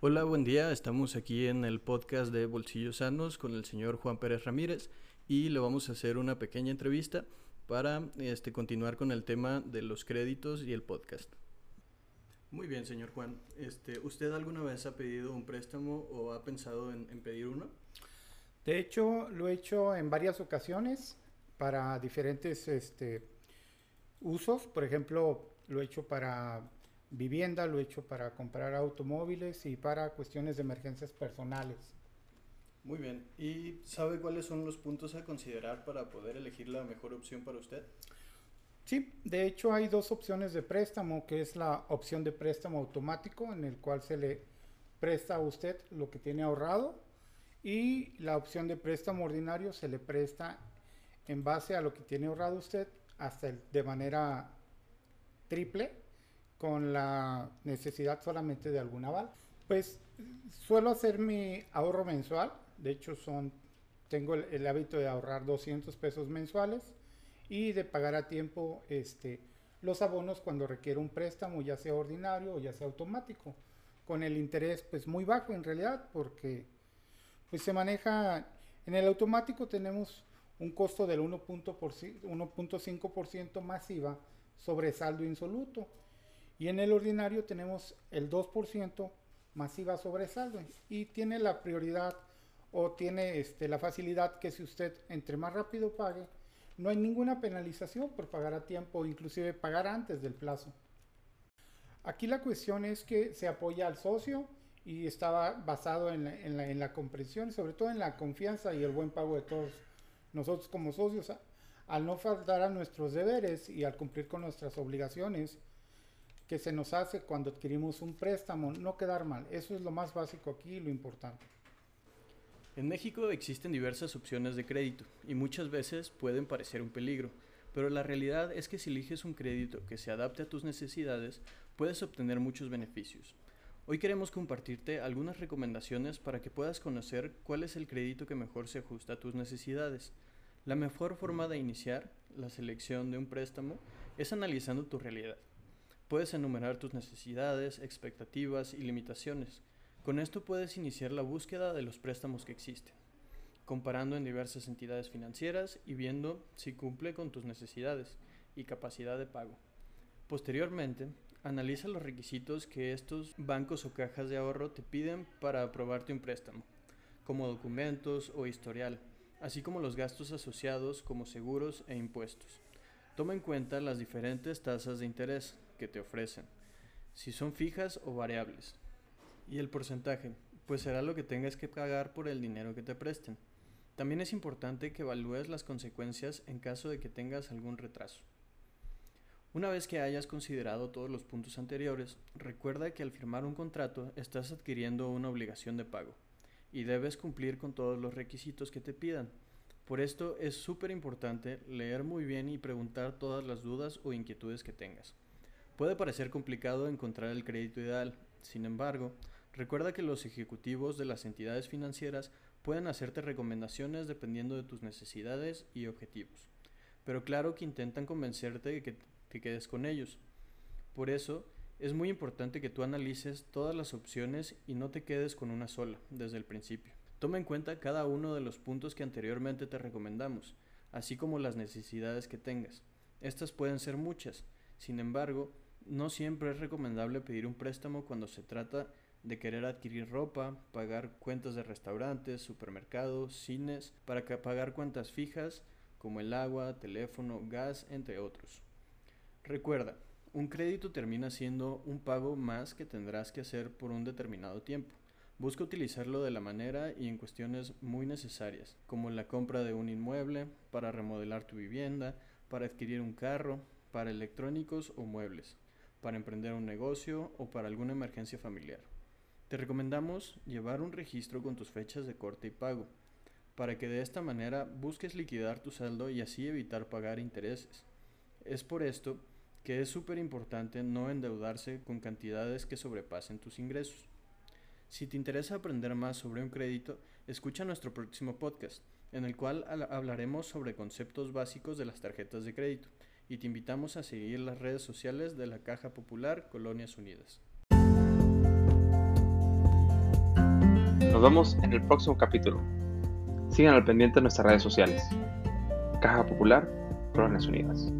Hola, buen día. Estamos aquí en el podcast de Bolsillos Sanos con el señor Juan Pérez Ramírez y le vamos a hacer una pequeña entrevista para este, continuar con el tema de los créditos y el podcast. Muy bien, señor Juan. Este, ¿Usted alguna vez ha pedido un préstamo o ha pensado en, en pedir uno? De hecho, lo he hecho en varias ocasiones para diferentes este, usos. Por ejemplo, lo he hecho para vivienda, lo he hecho para comprar automóviles y para cuestiones de emergencias personales. Muy bien. ¿Y sabe cuáles son los puntos a considerar para poder elegir la mejor opción para usted? Sí, de hecho hay dos opciones de préstamo, que es la opción de préstamo automático, en el cual se le presta a usted lo que tiene ahorrado, y la opción de préstamo ordinario se le presta en base a lo que tiene ahorrado usted hasta el, de manera triple con la necesidad solamente de algún aval. Pues suelo hacer mi ahorro mensual, de hecho son, tengo el, el, hábito de ahorrar 200 pesos mensuales y de pagar a tiempo este, los abonos cuando requiere un préstamo, ya sea ordinario o ya sea automático, con el interés pues muy bajo en realidad, porque pues se maneja, en el automático tenemos un costo del 1.5% masiva sobre saldo insoluto y en el ordinario tenemos el 2% masiva sobre saldo y tiene la prioridad o tiene este, la facilidad que si usted entre más rápido pague, no hay ninguna penalización por pagar a tiempo, inclusive pagar antes del plazo. Aquí la cuestión es que se apoya al socio y estaba basado en la, en la, en la comprensión, sobre todo en la confianza y el buen pago de todos nosotros como socios, al no faltar a nuestros deberes y al cumplir con nuestras obligaciones, que se nos hace cuando adquirimos un préstamo, no quedar mal. Eso es lo más básico aquí y lo importante. En México existen diversas opciones de crédito y muchas veces pueden parecer un peligro, pero la realidad es que si eliges un crédito que se adapte a tus necesidades, puedes obtener muchos beneficios. Hoy queremos compartirte algunas recomendaciones para que puedas conocer cuál es el crédito que mejor se ajusta a tus necesidades. La mejor forma de iniciar la selección de un préstamo es analizando tu realidad. Puedes enumerar tus necesidades, expectativas y limitaciones. Con esto puedes iniciar la búsqueda de los préstamos que existen, comparando en diversas entidades financieras y viendo si cumple con tus necesidades y capacidad de pago. Posteriormente, analiza los requisitos que estos bancos o cajas de ahorro te piden para aprobarte un préstamo, como documentos o historial, así como los gastos asociados como seguros e impuestos. Toma en cuenta las diferentes tasas de interés, que te ofrecen, si son fijas o variables. Y el porcentaje, pues será lo que tengas que pagar por el dinero que te presten. También es importante que evalúes las consecuencias en caso de que tengas algún retraso. Una vez que hayas considerado todos los puntos anteriores, recuerda que al firmar un contrato estás adquiriendo una obligación de pago y debes cumplir con todos los requisitos que te pidan. Por esto es súper importante leer muy bien y preguntar todas las dudas o inquietudes que tengas. Puede parecer complicado encontrar el crédito ideal, sin embargo, recuerda que los ejecutivos de las entidades financieras pueden hacerte recomendaciones dependiendo de tus necesidades y objetivos, pero claro que intentan convencerte de que te quedes con ellos. Por eso, es muy importante que tú analices todas las opciones y no te quedes con una sola desde el principio. Toma en cuenta cada uno de los puntos que anteriormente te recomendamos, así como las necesidades que tengas. Estas pueden ser muchas, sin embargo, no siempre es recomendable pedir un préstamo cuando se trata de querer adquirir ropa, pagar cuentas de restaurantes, supermercados, cines, para pagar cuentas fijas como el agua, teléfono, gas, entre otros. Recuerda, un crédito termina siendo un pago más que tendrás que hacer por un determinado tiempo. Busca utilizarlo de la manera y en cuestiones muy necesarias, como la compra de un inmueble, para remodelar tu vivienda, para adquirir un carro, para electrónicos o muebles. Para emprender un negocio o para alguna emergencia familiar. Te recomendamos llevar un registro con tus fechas de corte y pago, para que de esta manera busques liquidar tu saldo y así evitar pagar intereses. Es por esto que es súper importante no endeudarse con cantidades que sobrepasen tus ingresos. Si te interesa aprender más sobre un crédito, escucha nuestro próximo podcast, en el cual hablaremos sobre conceptos básicos de las tarjetas de crédito, y te invitamos a seguir las redes sociales de la Caja Popular Colonias Unidas. Nos vemos en el próximo capítulo. Sigan al pendiente nuestras redes sociales. Caja Popular, Colonias Unidas.